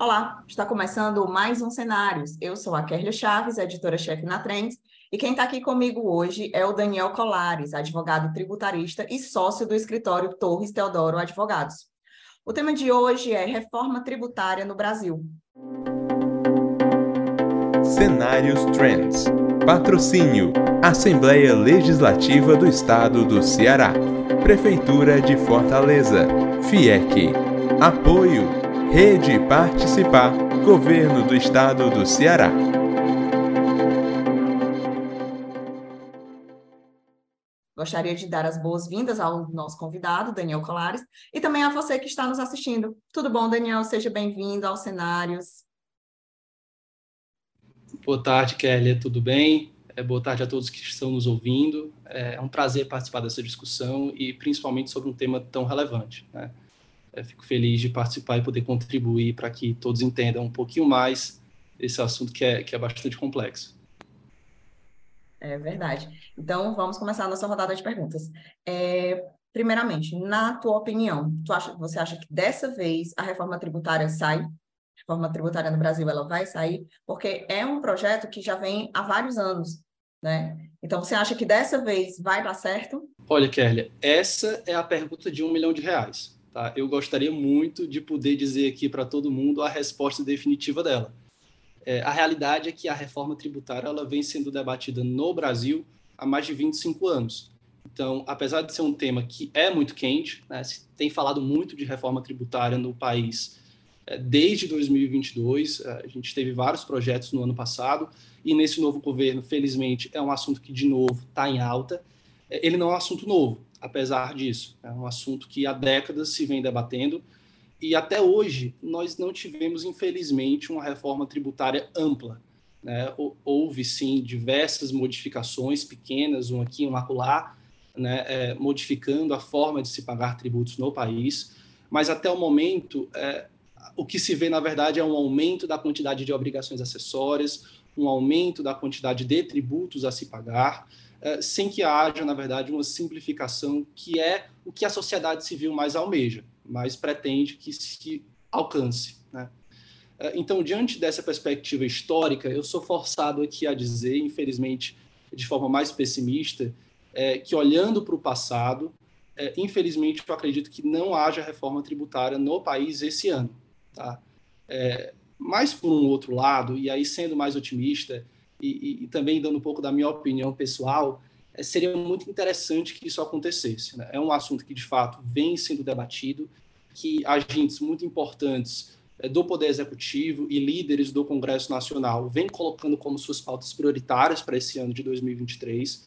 Olá, está começando mais um Cenários. Eu sou a Kerlia Chaves, editora-chefe na Trends, e quem está aqui comigo hoje é o Daniel Colares, advogado tributarista e sócio do escritório Torres Teodoro Advogados. O tema de hoje é reforma tributária no Brasil. Cenários Trends. Patrocínio: Assembleia Legislativa do Estado do Ceará. Prefeitura de Fortaleza. FIEC. Apoio Rede Participar, Governo do Estado do Ceará. Gostaria de dar as boas-vindas ao nosso convidado, Daniel Colares, e também a você que está nos assistindo. Tudo bom, Daniel? Seja bem-vindo aos cenários. Boa tarde, Kelly. Tudo bem? É, boa tarde a todos que estão nos ouvindo. É um prazer participar dessa discussão e principalmente sobre um tema tão relevante. Né? É, fico feliz de participar e poder contribuir para que todos entendam um pouquinho mais esse assunto que é, que é bastante complexo. É verdade. Então, vamos começar a nossa rodada de perguntas. É, primeiramente, na tua opinião, tu acha, você acha que dessa vez a reforma tributária sai? A reforma tributária no Brasil, ela vai sair? Porque é um projeto que já vem há vários anos, né? Então, você acha que dessa vez vai dar certo? Olha, Kerlia, essa é a pergunta de um milhão de reais. Tá? Eu gostaria muito de poder dizer aqui para todo mundo a resposta definitiva dela. É, a realidade é que a reforma tributária ela vem sendo debatida no Brasil há mais de 25 anos. Então, apesar de ser um tema que é muito quente, né, se tem falado muito de reforma tributária no país é, desde 2022, é, a gente teve vários projetos no ano passado, e nesse novo governo, felizmente, é um assunto que, de novo, está em alta. É, ele não é um assunto novo, apesar disso. É um assunto que há décadas se vem debatendo e até hoje nós não tivemos, infelizmente, uma reforma tributária ampla. Né? Houve, sim, diversas modificações pequenas, um aqui, um acolá, né? É, modificando a forma de se pagar tributos no país, mas até o momento, é, o que se vê, na verdade, é um aumento da quantidade de obrigações acessórias, um aumento da quantidade de tributos a se pagar, sem que haja, na verdade, uma simplificação que é o que a sociedade civil mais almeja, mais pretende que se alcance. Né? Eh, então, diante dessa perspectiva histórica, eu sou forçado aqui a dizer, infelizmente, de forma mais pessimista, é, que olhando para o passado, é, infelizmente, eu acredito que não haja reforma tributária no país esse ano. Tá? É, mas, por um outro lado, e aí sendo mais otimista, e, e, também dando um pouco da minha opinião pessoal, é, seria muito interessante que isso acontecesse. Né? É um assunto que, de fato, vem sendo debatido, que agentes muito importantes é, do Poder Executivo e líderes do Congresso Nacional vêm colocando como suas pautas prioritárias para esse ano de 2023.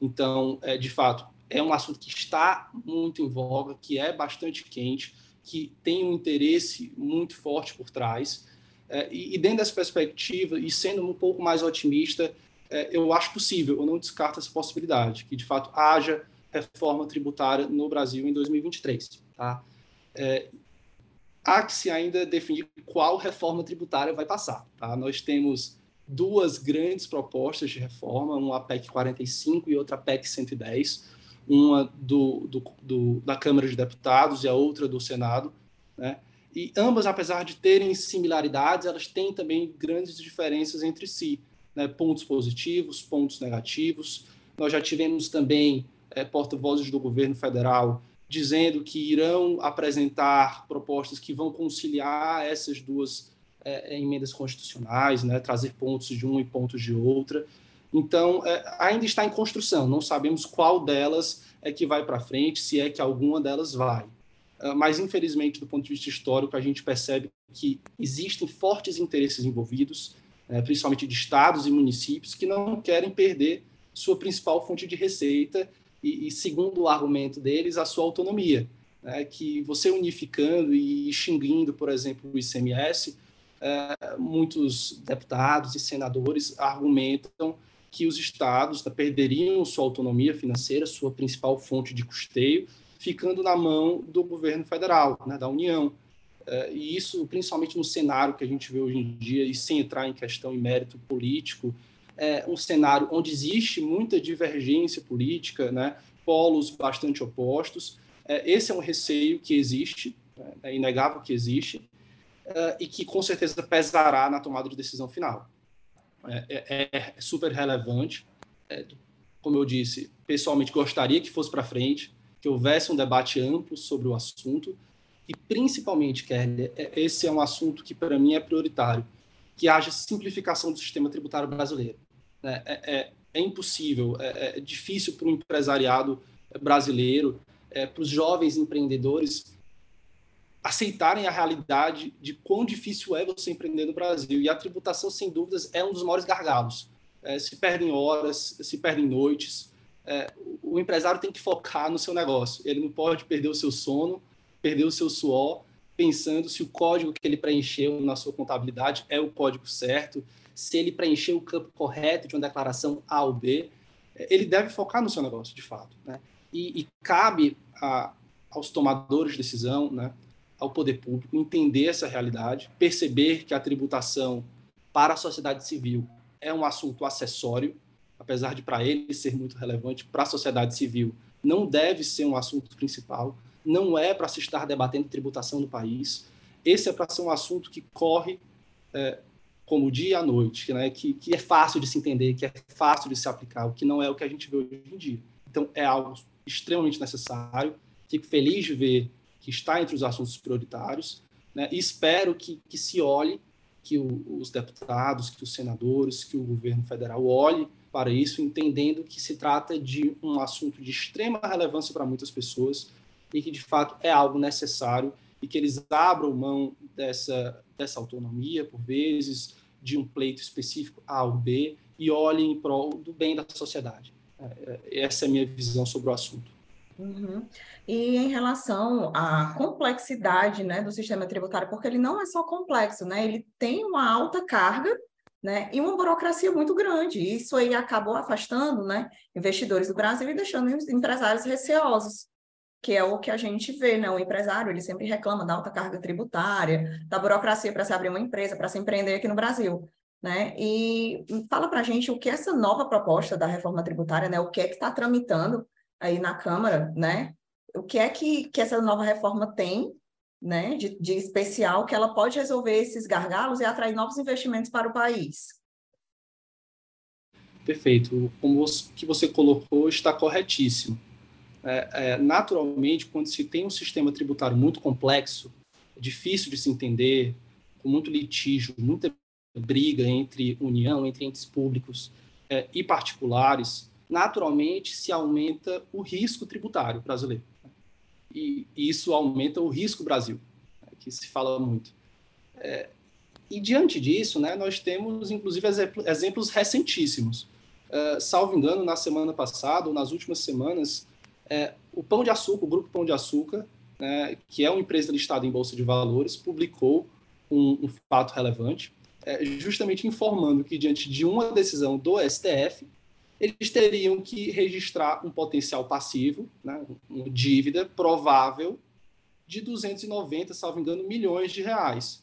Então, é, de fato, é um assunto que está muito em voga, que é bastante quente, que tem um interesse muito forte por trás. É, e, dentro dessa perspectiva, e sendo um pouco mais otimista, é, eu acho possível, eu não descarto essa possibilidade, que de fato haja reforma tributária no Brasil em 2023. Tá? É, há que se ainda definir qual reforma tributária vai passar. Tá? Nós temos duas grandes propostas de reforma, uma PEC 45 e outra PEC 110, uma do, do, do, da Câmara de Deputados e a outra do Senado. Né? E ambas, apesar de terem similaridades, elas têm também grandes diferenças entre si, né? pontos positivos, pontos negativos. Nós já tivemos também é, porta-vozes do governo federal dizendo que irão apresentar propostas que vão conciliar essas duas é, emendas constitucionais, né? trazer pontos de uma e pontos de outra. Então, é, ainda está em construção, não sabemos qual delas é que vai para frente, se é que alguma delas vai. Ah, mas infelizmente, do ponto de vista histórico, a gente percebe que existem fortes interesses envolvidos, né, principalmente de estados e municípios, que não querem perder sua principal fonte de receita e, e segundo o argumento deles, a sua autonomia. Né, que você unificando e extinguindo, por exemplo, o ICMS, é, muitos deputados e senadores argumentam que os estados né, perderiam sua autonomia financeira, sua principal fonte de custeio, ficando na mão do governo federal, né, da União. É, e isso, principalmente no cenário que a gente vê hoje em dia, e sem entrar em questão e mérito político, é um cenário onde existe muita divergência política, né, polos bastante opostos. É, esse é um receio que existe, né, é inegável que existe. uh, e que com certeza pesará na tomada de decisão final. É, é, é, é super relevante. É, como eu disse, pessoalmente gostaria que fosse para frente, que houvesse um debate amplo sobre o assunto e principalmente, Kelly, é, esse é um assunto que para mim é prioritário, que haja simplificação do sistema tributário brasileiro. Né? É, é, é impossível, é, é difícil para o empresariado brasileiro, é, para os jovens empreendedores aceitarem a realidade de quão difícil é você empreender no Brasil. E a tributação, sem dúvidas, é um dos maiores gargalos. É, se perdem horas, se perdem noites. É, o empresário tem que focar no seu negócio. Ele não pode perder o seu sono, perder o seu suor, pensando se o código que ele preencheu na sua contabilidade é o código certo, se ele preencheu o campo correto de uma declaração A ou B. É, ele deve focar no seu negócio, de fato. Né? E, e cabe a, aos tomadores de decisão, né? ao poder público entender essa realidade, perceber que a tributação para a sociedade civil é um assunto acessório, apesar de para ele ser muito relevante, para a sociedade civil não deve ser um assunto principal, não é para se estar debatendo tributação no país. Esse é para ser um assunto que corre é, como dia à noite, né? que, que é fácil de se entender, que é fácil de se aplicar, o que não é o que a gente vê hoje em dia. Então, é algo extremamente necessário. Fico feliz de ver que está entre os assuntos prioritários, né? e espero que, que se olhe, que o, os deputados, que os senadores, que o governo federal olhe para isso, entendendo que se trata de um assunto de extrema relevância para muitas pessoas e que, de fato, é algo necessário e que eles abram mão dessa, dessa autonomia, por vezes, de um pleito específico A ou B e olhem em prol do bem da sociedade. É, é, essa é a minha visão sobre o assunto. Uhum. E em relação à complexidade né, do sistema tributário, porque ele não é só complexo, né? ele tem uma alta carga né, e uma burocracia muito grande. Isso aí acabou afastando né, investidores do Brasil e deixando os empresários receosos, que é o que a gente vê, né? O empresário ele sempre reclama da alta carga tributária, da burocracia para se abrir uma empresa, para se empreender aqui no Brasil. Né? E fala para a gente o que essa nova proposta da reforma tributária, né? O que é que está tramitando aí na Câmara, né? O que é que, que essa nova reforma tem, né, de, de especial, que ela pode resolver esses gargalos e atrair novos investimentos para o país? Perfeito. Como o que você colocou está corretíssimo. É, é, naturalmente, quando se tem um sistema tributário muito complexo, difícil de se entender, com muito litígio, muita briga entre União, entre entes públicos é, e particulares, naturalmente se aumenta o risco tributário brasileiro. E isso aumenta o risco Brasil, né, que se fala muito. É, e diante disso, né, nós temos inclusive exemplos recentíssimos. Uh, salvo engano, na semana passada, ou nas últimas semanas, é, o Pão de Açúcar, o Grupo Pão de Açúcar, né, que é uma empresa listada em Bolsa de Valores, publicou um, um fato relevante, é, justamente informando que, diante de uma decisão do STF, eles teriam que registrar um potencial passivo, né, uma dívida provável de 290, salvo engano, milhões de reais.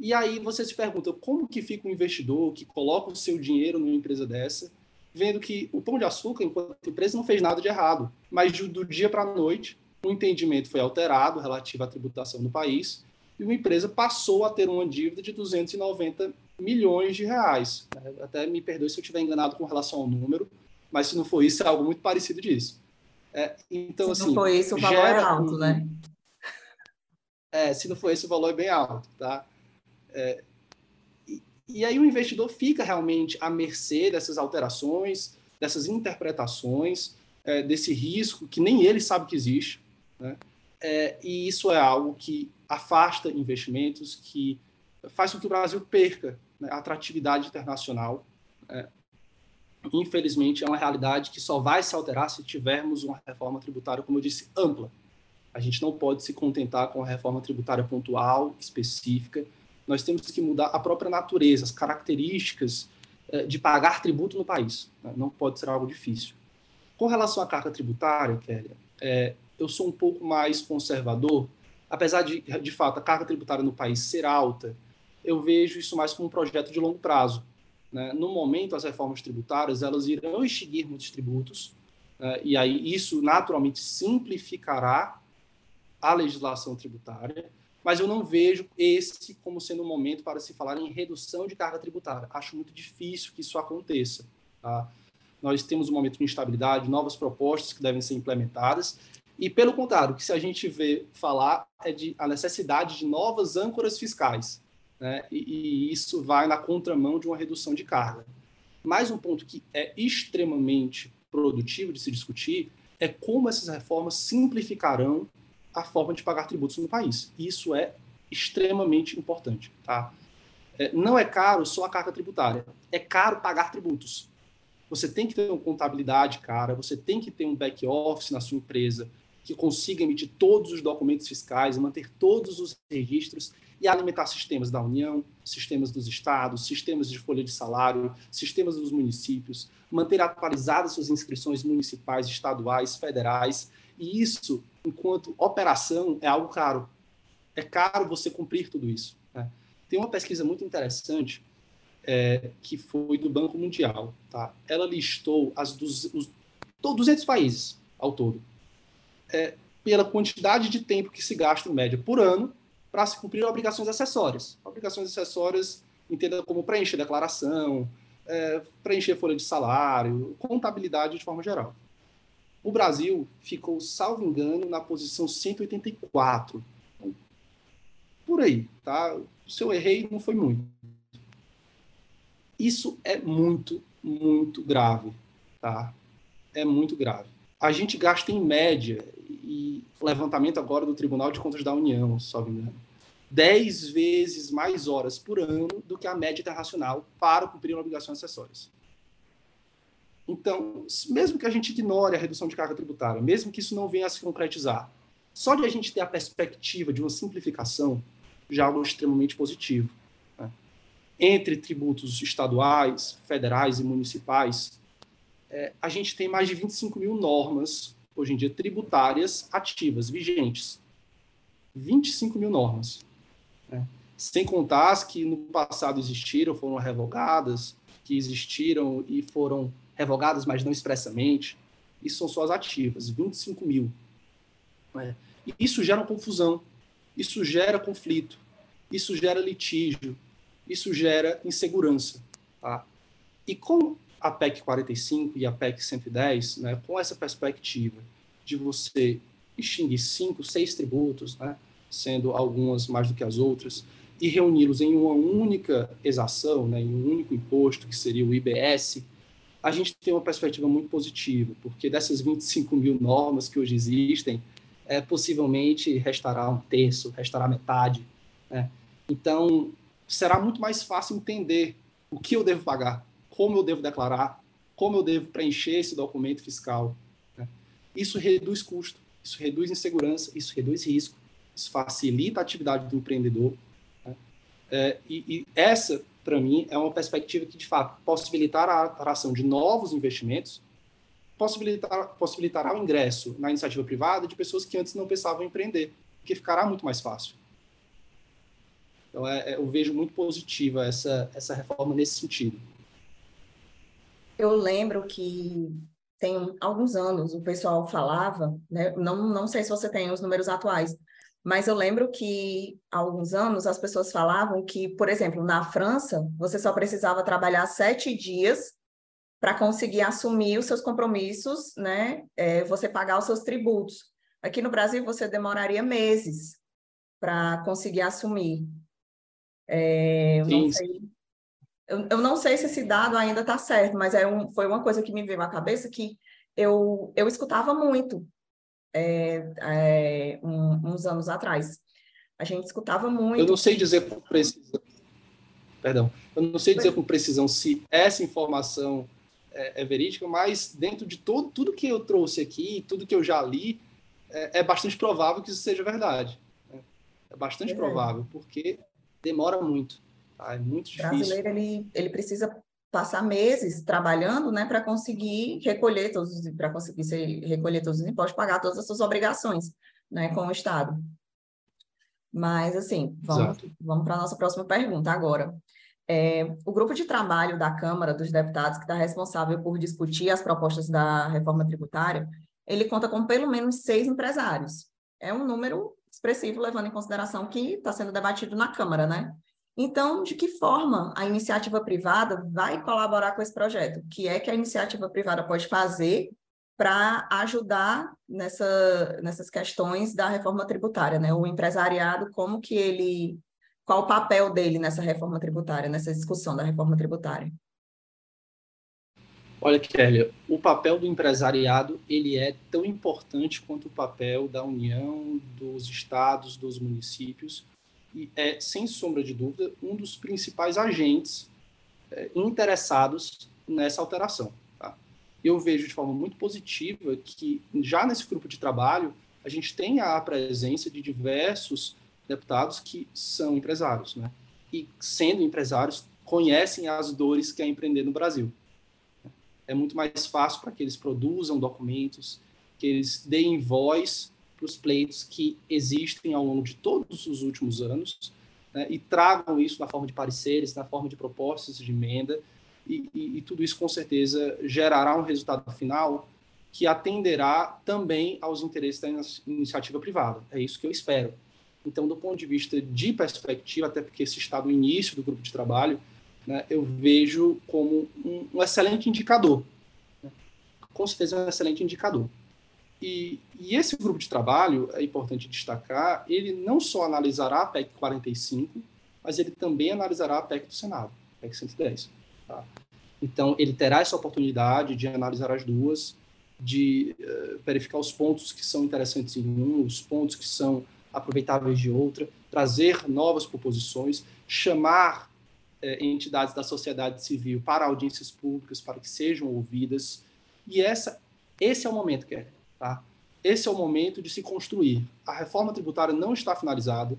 E aí você se pergunta como que fica um investidor que coloca o seu dinheiro numa empresa dessa, vendo que o Pão de Açúcar, enquanto empresa, não fez nada de errado, mas do dia para a noite o entendimento foi alterado relativo à tributação no país e uma empresa passou a ter uma dívida de 290 milhões de reais. Até me perdoe se eu estiver enganado com relação ao número, mas se não for isso, é algo muito parecido disso. É, então, se assim, não for isso, o valor é alto, um... né? É, se não for esse, o valor é bem alto, tá? É, e, e aí o investidor fica realmente à mercê dessas alterações, dessas interpretações, é, desse risco que nem ele sabe que existe, né? É, e isso é algo que afasta investimentos, que faz com que o Brasil perca né, atratividade internacional. É, infelizmente, é uma realidade que só vai se alterar se tivermos uma reforma tributária, como eu disse, ampla. A gente não pode se contentar com a reforma tributária pontual, específica. Nós temos que mudar a própria natureza, as características é, de pagar tributo no país. Né? Não pode ser algo difícil. Com relação à carga tributária, Kélia, é, eu sou um pouco mais conservador, apesar de, de fato, a carga tributária no país ser alta, eu vejo isso mais como um projeto de longo prazo. Né? No momento, as reformas tributárias elas irão extinguir muitos tributos, né? e aí isso naturalmente simplificará a legislação tributária, mas eu não vejo esse como sendo um momento para se falar em redução de carga tributária. Acho muito difícil que isso aconteça. Tá? Nós temos um momento de instabilidade, novas propostas que devem ser implementadas, e pelo contrário, que se a gente vê falar é de a necessidade de novas âncoras fiscais, né? e, e isso vai na contramão de uma redução de carga. Mais um ponto que é extremamente produtivo de se discutir é como essas reformas simplificarão a forma de pagar tributos no país. Isso é extremamente importante. Tá? É, não é caro só a carga tributária, é caro pagar tributos. Você tem que ter uma contabilidade cara, você tem que ter um back office na sua empresa que consiga emitir todos os documentos fiscais, manter todos os registros e alimentar sistemas da União, sistemas dos estados, sistemas de folha de salário, sistemas dos municípios, manter atualizadas suas inscrições municipais, estaduais, federais. E isso, enquanto operação, é algo caro. É caro você cumprir tudo isso. Né? Tem uma pesquisa muito interessante é, que foi do Banco Mundial. Tá? Ela listou as dos, os, 200 países ao todo. É, pela quantidade de tempo que se gasta, em média, por ano, para se cumprir obrigações acessórias. Obrigações acessórias, entenda como preencher declaração, é, preencher folha de salário, contabilidade de forma geral. O Brasil ficou, salvo engano, na posição 184. Por aí, tá? Se eu errei, não foi muito. Isso é muito, muito grave, tá? É muito grave. A gente gasta em média, e levantamento agora do Tribunal de Contas da União, só me engano, 10 vezes mais horas por ano do que a média internacional para cumprir obrigações acessórias. Então, mesmo que a gente ignore a redução de carga tributária, mesmo que isso não venha a se concretizar, só de a gente ter a perspectiva de uma simplificação já é algo extremamente positivo. Né? Entre tributos estaduais, federais e municipais, é, a gente tem mais de 25 mil normas hoje em dia, tributárias ativas, vigentes. 25 mil normas. Né? Sem contar as que no passado existiram, foram revogadas, que existiram e foram revogadas, mas não expressamente. Isso são só as ativas, 25 mil. Né? Isso gera confusão, isso gera conflito, isso gera litígio, isso gera insegurança. Tá? E com a PEC 45 e a PEC 110, né, com essa perspectiva de você extinguir cinco, seis tributos, né, sendo algumas mais do que as outras, e reuni-los em uma única exação, né, em um único imposto, que seria o IBS, a gente tem uma perspectiva muito positiva, porque dessas 25 mil normas que hoje existem, é, possivelmente restará um terço, restará metade. Né? Então, será muito mais fácil entender o que eu devo pagar, como eu devo declarar, como eu devo preencher esse documento fiscal. Né? Isso reduz custo, isso reduz insegurança, isso reduz risco, isso facilita a atividade do empreendedor. Né? É, e, e, essa, para mim, é uma perspectiva que, de fato, possibilitará a atração de novos investimentos, possibilitar, possibilitará o ingresso na iniciativa privada de pessoas que antes não pensavam em empreender, porque ficará muito mais fácil. Então, é, é eu vejo muito positiva essa, essa reforma nesse sentido eu lembro que tem alguns anos o pessoal falava, né? não, não sei se você tem os números atuais, mas eu lembro que há alguns anos as pessoas falavam que, por exemplo, na França, você só precisava trabalhar sete dias para conseguir assumir os seus compromissos, né? É, você pagar os seus tributos. Aqui no Brasil, você demoraria meses para conseguir assumir. É, não sei eu, eu não sei se esse dado ainda está certo, mas é um, foi uma coisa que me veio à cabeça que eu, eu escutava muito é, é, um, uns anos atrás. A gente escutava muito. Eu não sei dizer com precisão. Perdão. Eu não sei dizer com precisão se essa informação é, é verídica, mas dentro de todo, tudo que eu trouxe aqui, tudo que eu já li, é, é bastante provável que isso seja verdade. Né? É bastante é. provável, porque demora muito. Tá? É muito difícil. O brasileiro, ele, ele precisa passar meses trabalhando, né, para conseguir recolher todos, para conseguir ser, recolher todos os impostos, pagar todas as suas obrigações, né, com o Estado. Mas, assim, vamos, vamos para a nossa próxima pergunta agora. É, o grupo de trabalho da Câmara dos Deputados, que está responsável por discutir as propostas da reforma tributária, ele conta com pelo menos seis empresários. É um número expressivo, levando em consideração que está sendo debatido na Câmara, né? Então, de que forma a iniciativa privada vai colaborar com esse projeto? O que é que a iniciativa privada pode fazer para ajudar nessa, nessas questões da reforma tributária, né? O empresariado, como que ele, qual o papel dele nessa reforma tributária, nessa discussão da reforma tributária? Olha, Kelly, o papel do empresariado ele é tão importante quanto o papel da União, dos estados, dos municípios, e é, sem sombra de dúvida, um dos principais agentes é, interessados nessa alteração. Tá? Eu vejo de forma muito positiva que, já nesse grupo de trabalho, a gente tem a presença de diversos deputados que são empresários, né? E, sendo empresários, conhecem as dores que é empreender no Brasil. É muito mais fácil para que eles produzam documentos, que eles deem voz para os pleitos que existem ao longo de todos os últimos anos né, e tragam isso na forma de pareceres, na forma de propostas de emenda, e, e, e, tudo isso com certeza gerará um resultado final que atenderá também aos interesses da iniciativa privada. É isso que eu espero. Então, do ponto de vista de perspectiva, até porque esse está no início do grupo de trabalho, né, eu vejo como um, um excelente indicador. Né? Com certeza é um excelente indicador. E, e, esse grupo de trabalho, é importante destacar, ele não só analisará a PEC 45, mas ele também analisará a PEC do Senado, PEC 110. Tá? Então, ele terá essa oportunidade de analisar as duas, de uh, verificar os pontos que são interessantes em um, os pontos que são aproveitáveis de outra, trazer novas proposições, chamar uh, entidades da sociedade civil para audiências públicas, para que sejam ouvidas. E essa, esse é o momento, Kelly Tá? Esse é o momento de se construir. A reforma tributária não está finalizada.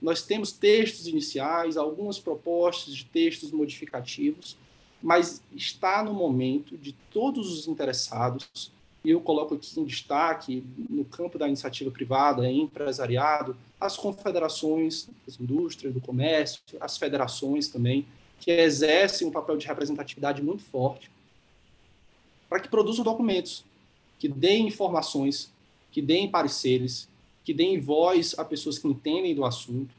Nós temos textos iniciais, algumas propostas de textos modificativos, mas está no momento de todos os interessados, e eu coloco aqui em destaque, no campo da iniciativa privada, empresariado, as confederações das indústrias, do comércio, as federações também, que exercem um papel de representatividade muito forte, para que produzam documentos que deem informações, que deem pareceres, que deem voz a pessoas que entendem do assunto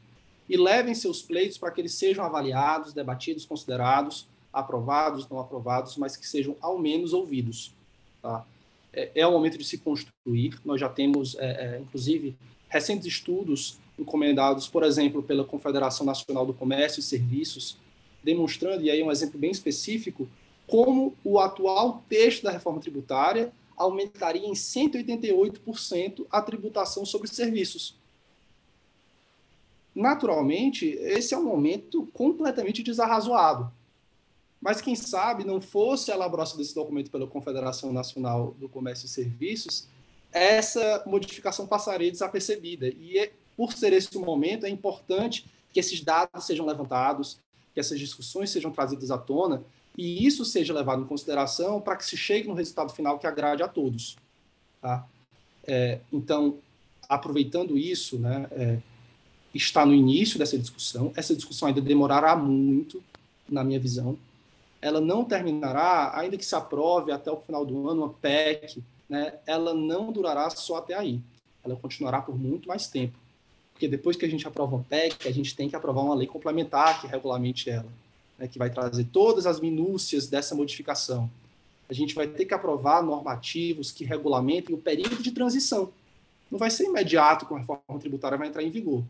e levem seus pleitos para que eles sejam avaliados, debatidos, considerados, aprovados, não aprovados, mas que sejam ao menos ouvidos. Tá? É, é o momento de se construir. Nós já temos, é, é, inclusive, recentes estudos encomendados, por exemplo, pela Confederação Nacional do Comércio e Serviços, demonstrando, e aí um exemplo bem específico, como o atual texto da reforma tributária aumentaria em 188% a tributação sobre serviços. Naturalmente, esse é um momento completamente desarrazoado. Mas quem sabe não fosse a elaboração desse documento pela Confederação Nacional do Comércio e Serviços, essa modificação passaria desapercebida. E é, por ser esse o momento, é importante que esses dados sejam levantados, que essas discussões sejam trazidas à tona, e isso seja levado em consideração para que se chegue no resultado final que agrade a todos. Tá? É, então, aproveitando isso, né, é, está no início dessa discussão. Essa discussão ainda demorará muito, na minha visão. Ela não terminará, ainda que se aprove até o final do ano uma PEC, né, ela não durará só até aí. Ela continuará por muito mais tempo. Porque depois que a gente aprova uma PEC, a gente tem que aprovar uma lei complementar que regulamente ela né, que vai trazer todas as minúcias dessa modificação. A gente vai ter que aprovar normativos que regulamentem o período de transição. Não vai ser imediato que a reforma tributária vai entrar em vigor.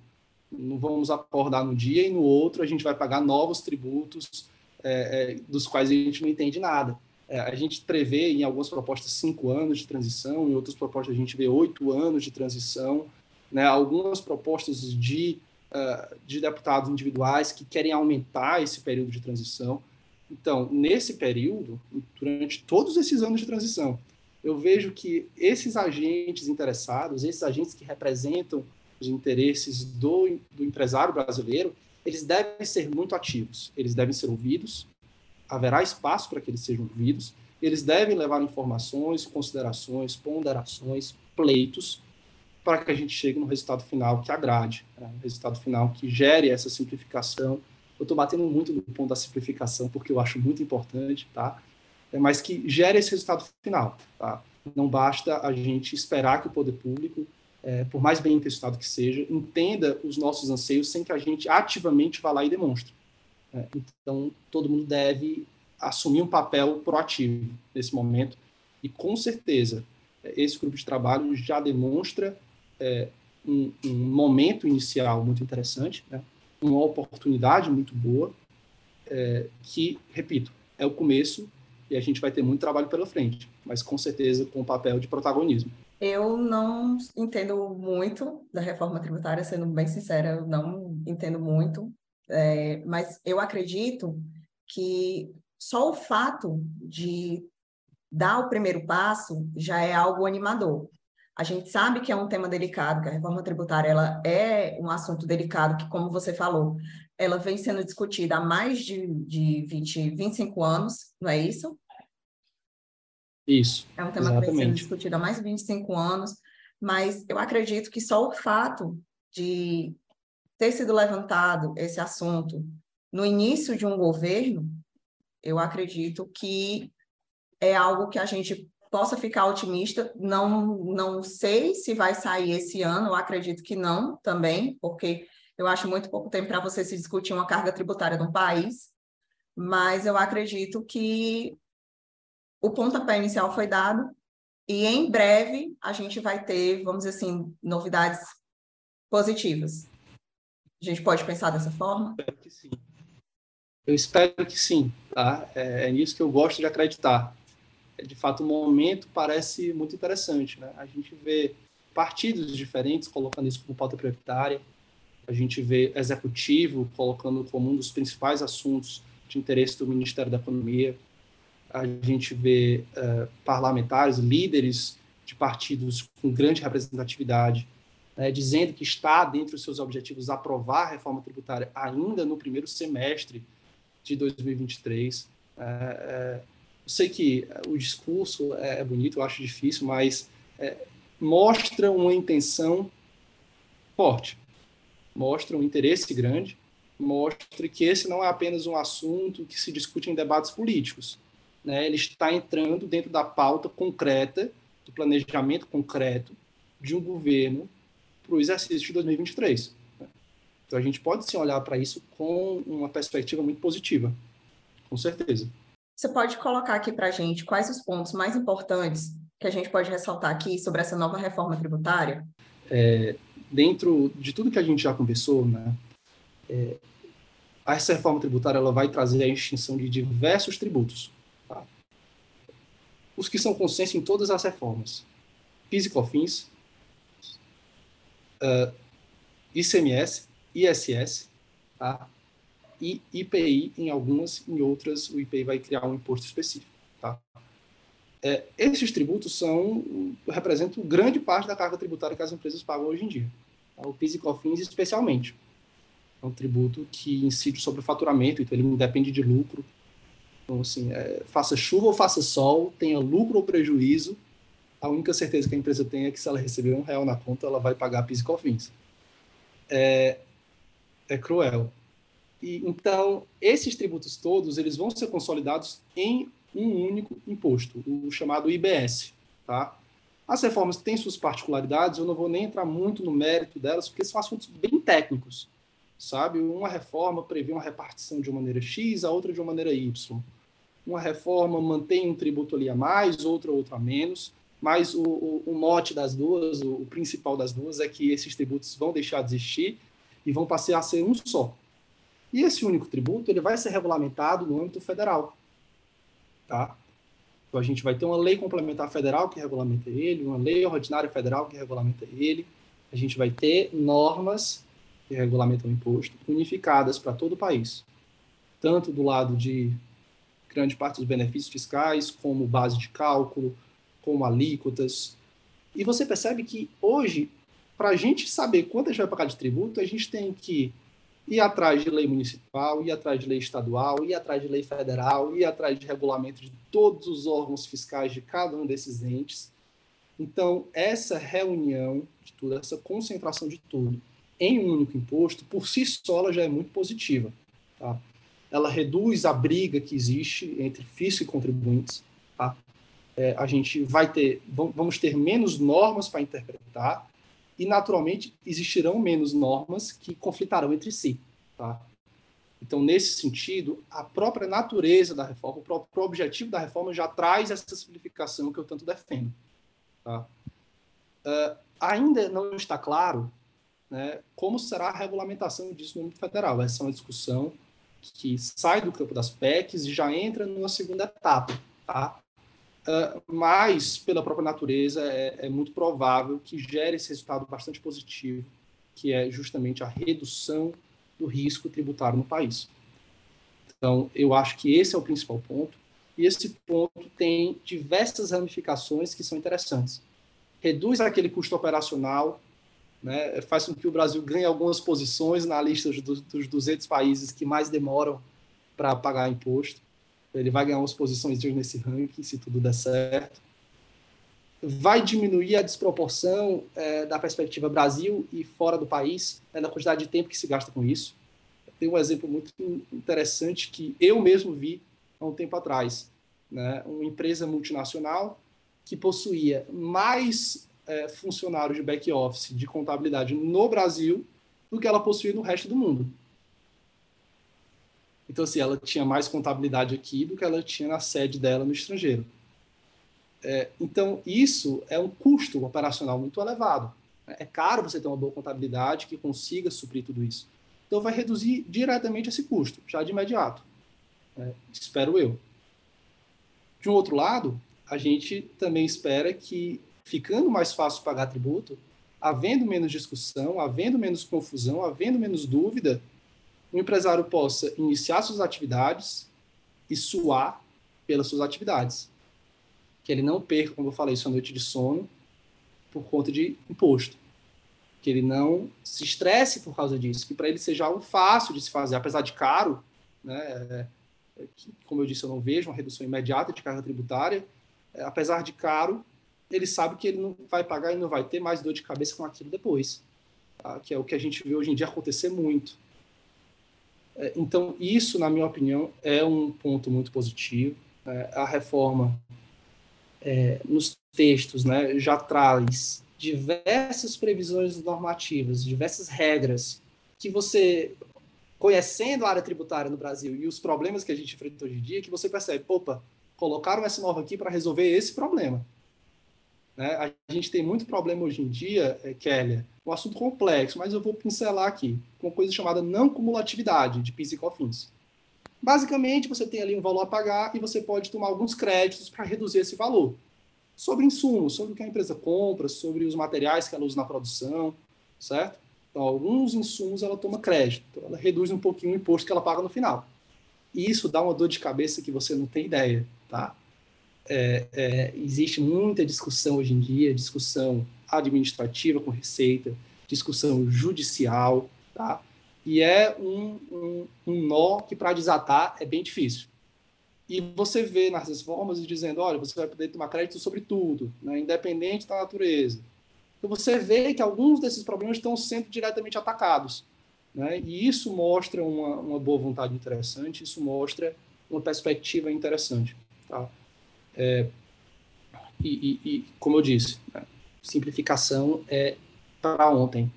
Não vamos acordar no dia e no outro a gente vai pagar novos tributos é, é, dos quais a gente não entende nada. É, a gente prevê em algumas propostas cinco anos de transição, em outras propostas a gente vê oito anos de transição. Né? Algumas propostas de uh, de deputados individuais que querem aumentar esse período de transição. Então, nesse período, durante todos esses anos de transição, eu vejo que esses agentes interessados, esses agentes que representam os interesses do, do empresário brasileiro, eles devem ser muito ativos, eles devem ser ouvidos, haverá espaço para que eles sejam ouvidos, eles devem levar informações, considerações, ponderações, pleitos para que a gente chegue no resultado final que agrade, né? um resultado final que gere essa simplificação. Eu estou batendo muito no ponto da simplificação porque eu acho muito importante, tá? É, mas que gere esse resultado final, tá? Não basta a gente esperar que o poder público é, por mais bem intencionado que seja, entenda os nossos anseios sem que a gente ativamente vá lá e demonstre. É, então, todo mundo deve assumir um papel proativo nesse momento e, com certeza, esse grupo de trabalho já demonstra é, um, um, momento inicial muito interessante, né? uma oportunidade muito boa, é, que, repito, é o começo e a gente vai ter muito trabalho pela frente, mas com certeza com o papel de protagonismo. Eu não entendo muito da reforma tributária, sendo bem sincera, eu não entendo muito, é, mas eu acredito que só o fato de dar o primeiro passo já é algo animador. A gente sabe que é um tema delicado, que a reforma tributária ela é um assunto delicado, que, como você falou, ela vem sendo discutida há mais de, de 20, 25 anos, não é isso? Isso. É um tema exatamente. que vem sendo discutido há mais de 25 anos, mas eu acredito que só o fato de ter sido levantado esse assunto no início de um governo, eu acredito que é algo que a gente possa ficar otimista. Não, não sei se vai sair esse ano, eu acredito que não também, porque eu acho muito pouco tempo para você se discutir uma carga tributária no país, mas eu acredito que o pontapé inicial foi dado e em breve a gente vai ter, vamos dizer assim, novidades positivas. A gente pode pensar dessa forma? Eu espero que sim. Eu espero que sim, tá? É, é nisso que eu gosto de acreditar. De fato, o momento parece muito interessante, né? A gente vê partidos diferentes colocando isso como pauta prioritária, a gente vê executivo colocando como um dos principais assuntos de interesse do Ministério da Economia, a gente vê uh, parlamentares, líderes de partidos com grande representatividade, né, dizendo que está dentro dos seus objetivos aprovar a reforma tributária ainda no primeiro semestre de 2023. É, é, eu sei que o discurso é, é bonito, eu acho difícil, mas é, mostra uma intenção forte, mostra um interesse grande, mostra que esse não é apenas um assunto que se discute em debates políticos, né, ele está entrando dentro da pauta concreta, do planejamento concreto de um governo para o exercício de 2023. Né? Então a gente pode sim olhar para isso com uma perspectiva muito positiva, com certeza. Você pode colocar aqui para a gente quais os pontos mais importantes que a gente pode ressaltar aqui sobre essa nova reforma tributária? É, dentro de tudo que a gente já conversou, né, é, essa reforma tributária ela vai trazer a extinção de diversos tributos, os que são consenso em todas as reformas. PIS e COFINS, uh, ICMS, ISS, tá? E IPI em algumas, em outras o IPI vai criar um imposto específico. Tá? É, esses tributos são representam grande parte da carga tributária que as empresas pagam hoje em dia. Tá? O PIS e COFINS especialmente. É um tributo que incide sobre o faturamento, então ele não depende de lucro, então, assim, é, faça chuva ou faça sol, tenha lucro ou prejuízo, a única certeza que a empresa tem é que se ela receber um real na conta, ela vai pagar PIS e COFINS. É, é cruel. E, então, esses tributos todos, eles vão ser consolidados em um único imposto, o chamado IBS, tá? As reformas têm suas particularidades, eu não vou nem entrar muito no mérito delas, porque são assuntos bem técnicos, sabe? Uma reforma prevê uma repartição de uma maneira X, a outra de uma maneira Y uma reforma mantém um tributo ali a mais, outra outra a menos, mas o, o, o mote das duas, o, o, principal das duas, é que esses tributos vão deixar de existir e vão passar a ser um só. E esse único tributo ele vai ser regulamentado no âmbito federal. Tá? Então a gente vai ter uma lei complementar federal que regulamenta ele, uma lei ordinária federal que regulamenta ele, a gente vai ter normas que regulamentam o imposto unificadas para todo o país, tanto do lado de grande parte dos benefícios fiscais, como base de cálculo, como alíquotas. E você percebe que hoje, para a gente saber quanto a gente vai pagar de tributo, a gente tem que ir atrás de lei municipal, ir atrás de lei estadual, ir atrás de lei federal, ir atrás de regulamento de todos os órgãos fiscais de cada um desses entes. Então, essa reunião de tudo, essa concentração de tudo em um único imposto, por si só, ela já é muito positiva. Tá? ela reduz a briga que existe entre fisco e contribuintes. Tá? É, a gente vai ter, vamos ter menos normas para interpretar, e, naturalmente, existirão menos normas que conflitarão entre si. Tá? Então, nesse sentido, a própria natureza da reforma, o próprio objetivo da reforma já traz essa simplificação que eu tanto defendo. Tá? Uh, ainda não está claro né, como será a regulamentação disso no âmbito federal. Essa é uma discussão que sai do campo das PECs e já entra numa segunda etapa. Tá? Uh, mas, pela própria natureza, é, é, muito provável que gere esse resultado bastante positivo, que é justamente a redução do risco tributário no país. Então, eu acho que esse é o principal ponto, e esse ponto tem diversas ramificações que são interessantes. Reduz aquele custo operacional, né, faz com que o Brasil ganhe algumas posições na lista dos, dos 200 países que mais demoram para pagar imposto ele vai ganhar umas posições nesse ranking, se tudo der certo. Vai diminuir a desproporção é, da perspectiva Brasil e fora do país, né, na quantidade de tempo que se gasta com isso. Tem um exemplo muito interessante que eu mesmo vi há um tempo atrás. Né, uma empresa multinacional que possuía mais é, funcionários de back-office de contabilidade no Brasil do que ela possuía no resto do mundo. Então, assim, ela tinha mais contabilidade aqui do que ela tinha na sede dela no estrangeiro. É, então, isso é um custo operacional muito elevado. É caro você ter uma boa contabilidade que consiga suprir tudo isso. Então, vai reduzir diretamente esse custo, já de imediato. É, espero eu. De um outro lado, a gente também espera que, ficando mais fácil pagar tributo, havendo menos discussão, havendo menos confusão, havendo menos dúvida, o empresário possa iniciar suas atividades e suar pelas suas atividades. Que ele não perca, como eu falei, sua noite de sono por conta de imposto. Que ele não se estresse por causa disso, que para ele seja algo fácil de se fazer, apesar de caro, né? É, é, que, como eu disse, eu não vejo uma redução imediata de carga tributária, é, apesar de caro, ele sabe que ele não vai pagar e não vai ter mais dor de cabeça com aquilo depois. Tá? Que é o que a gente vê hoje em dia acontecer muito então, isso, na minha opinião, é um ponto muito positivo. Né? A reforma, é, nos textos, né, já traz diversas previsões normativas, diversas regras que você, conhecendo a área tributária no Brasil e os problemas que a gente enfrenta hoje em dia, que você percebe, opa, colocaram essa norma aqui para resolver esse problema. Né? A gente tem muito problema hoje em dia, é, Kélia, um assunto complexo, mas eu vou pincelar aqui, com uma coisa chamada não cumulatividade de PIS e COFINS. Basicamente, você tem ali um valor a pagar e você pode tomar alguns créditos para reduzir esse valor. Sobre insumos, sobre o que a empresa compra, sobre os materiais que ela usa na produção, certo? Então, alguns insumos ela toma crédito, então ela reduz um pouquinho o imposto que ela paga no final. E isso dá uma dor de cabeça que você não tem ideia, tá? é, é, existe muita discussão hoje em dia, discussão administrativa com receita, discussão judicial, tá? E é um, um, um nó que para desatar é bem difícil. E você vê nas reformas dizendo, olha, você vai poder tomar crédito sobre tudo, né, independente da natureza. Então você vê que alguns desses problemas estão sendo diretamente atacados. Né? E isso mostra uma, uma boa vontade interessante, isso mostra uma perspectiva interessante. Tá? É, e, e, e, como eu disse, né, simplificação é para ontem.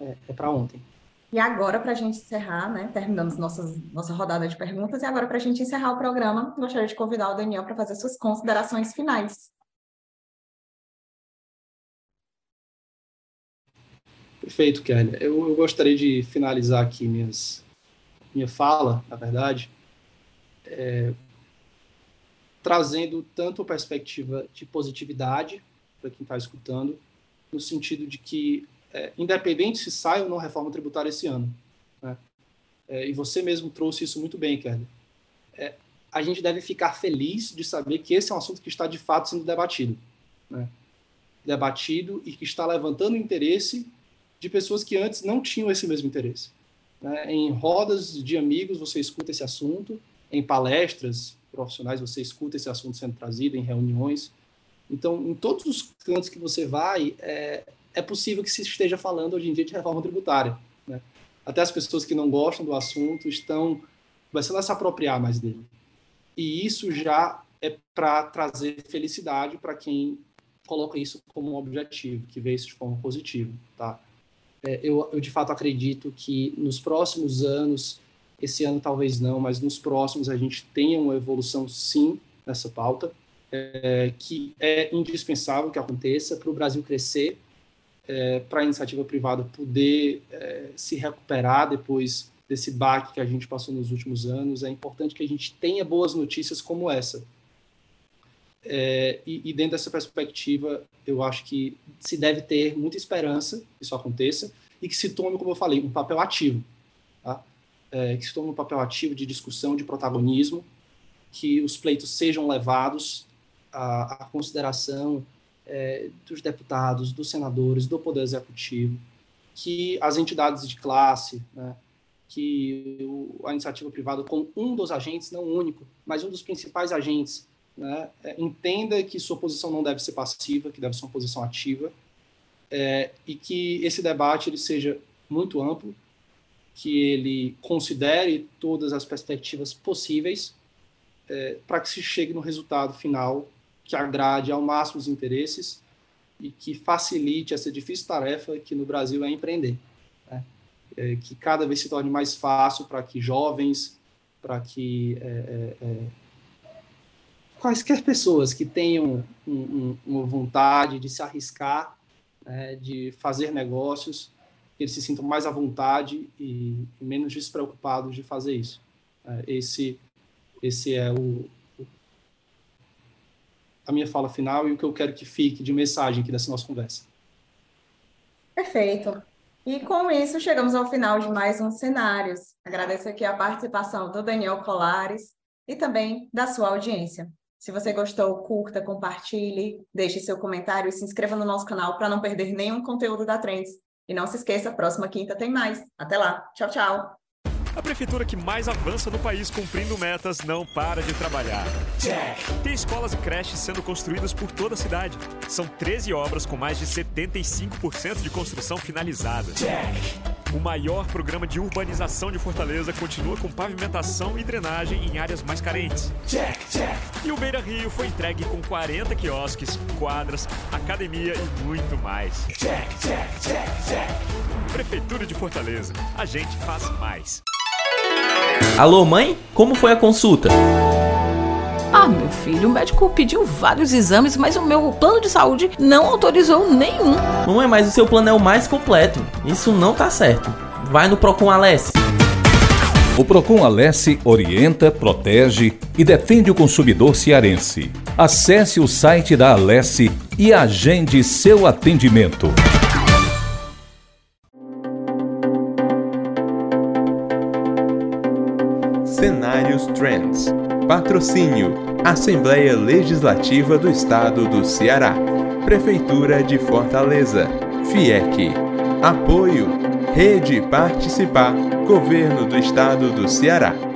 É, é para ontem. E agora, para a gente encerrar, né, terminamos nossas, nossa rodada de perguntas, e agora, para a gente encerrar o programa, gostaria de convidar o Daniel para fazer suas considerações finais. Perfeito, Kelly. Eu, eu gostaria de finalizar aqui minhas, minha fala, na verdade, é, trazendo tanto a perspectiva de positividade para quem está escutando, no sentido de que, é, independente se sai ou não reforma tributária esse ano, né? é, e você mesmo trouxe isso muito bem, Kelly, é, a gente deve ficar feliz de saber que esse é um assunto que está de fato sendo debatido. Né? Debatido e que está levantando interesse de pessoas que antes não tinham esse mesmo interesse. Né? Em rodas de amigos você escuta esse assunto, em palestras, profissionais, você escuta esse assunto sendo trazido em reuniões. Então, em todos os cantos que você vai, é, é possível que se esteja falando hoje em dia de reforma tributária. Né? Até as pessoas que não gostam do assunto estão começando a se apropriar mais dele. E isso já é para trazer felicidade para quem coloca isso como um objetivo, que vê isso de forma positiva, tá? É, eu, eu, de fato, acredito que nos próximos anos, esse ano talvez não, mas nos próximos a gente tenha uma evolução, sim, nessa pauta, é, que é indispensável que aconteça para o Brasil crescer, é, para a iniciativa privada poder é, se recuperar depois desse baque que a gente passou nos últimos anos. É importante que a gente tenha boas notícias como essa, e, e, dentro dessa perspectiva, eu acho que se deve ter muita esperança que isso aconteça e que se tome, como eu falei, um papel ativo. Tá? É, que se tome um papel ativo de discussão, de protagonismo, que os pleitos sejam levados à, à consideração é, dos deputados, dos senadores, do Poder Executivo, que as entidades de classe, né, que o, a iniciativa privada, como um dos agentes, não único, mas um dos principais agentes né, é, entenda que sua posição não deve ser passiva, que deve ser uma posição ativa, é, e que esse debate ele seja muito amplo, que ele considere todas as perspectivas possíveis é, para que se chegue no resultado final que agrade ao máximo os interesses e que facilite essa difícil tarefa que no Brasil é empreender. Né? É, que cada vez se torne mais fácil para que jovens, para que é, é, é quaisquer pessoas que tenham um, um, uma vontade de se arriscar, né, de fazer negócios, eles se sintam mais à vontade e, menos despreocupados de fazer isso. É, esse, esse é o, a minha fala final e o que eu quero que fique de mensagem aqui dessa nossa conversa. Perfeito. E com isso chegamos ao final de mais um Cenários. Agradeço aqui a participação do Daniel Colares e também da sua audiência. Se você gostou, curta, compartilhe, deixe seu comentário e se inscreva no nosso canal para não perder nenhum conteúdo da Trends. E não se esqueça, próxima quinta tem mais. Até lá. Tchau, tchau. A prefeitura que mais avança no país cumprindo metas não para de trabalhar. Tem escolas e creches sendo construídas por toda a cidade. São 13 obras com mais de 75% de construção finalizada. O maior programa de urbanização de Fortaleza continua com pavimentação e drenagem em áreas mais carentes. Check, check. E o Beira Rio foi entregue com 40 quiosques, quadras, academia e muito mais. Check. Prefeitura de Fortaleza. A gente faz mais. Alô, mãe? Como foi a consulta? Ah, meu filho, o médico pediu vários exames, mas o meu plano de saúde não autorizou nenhum. Não é mais o seu plano é o mais completo. Isso não tá certo. Vai no Procon Alesse. O Procon Alesse orienta, protege e defende o consumidor cearense. Acesse o site da Alesse e agende seu atendimento. Cenários Trends Patrocínio: Assembleia Legislativa do Estado do Ceará. Prefeitura de Fortaleza. FIEC. Apoio: Rede Participar. Governo do Estado do Ceará.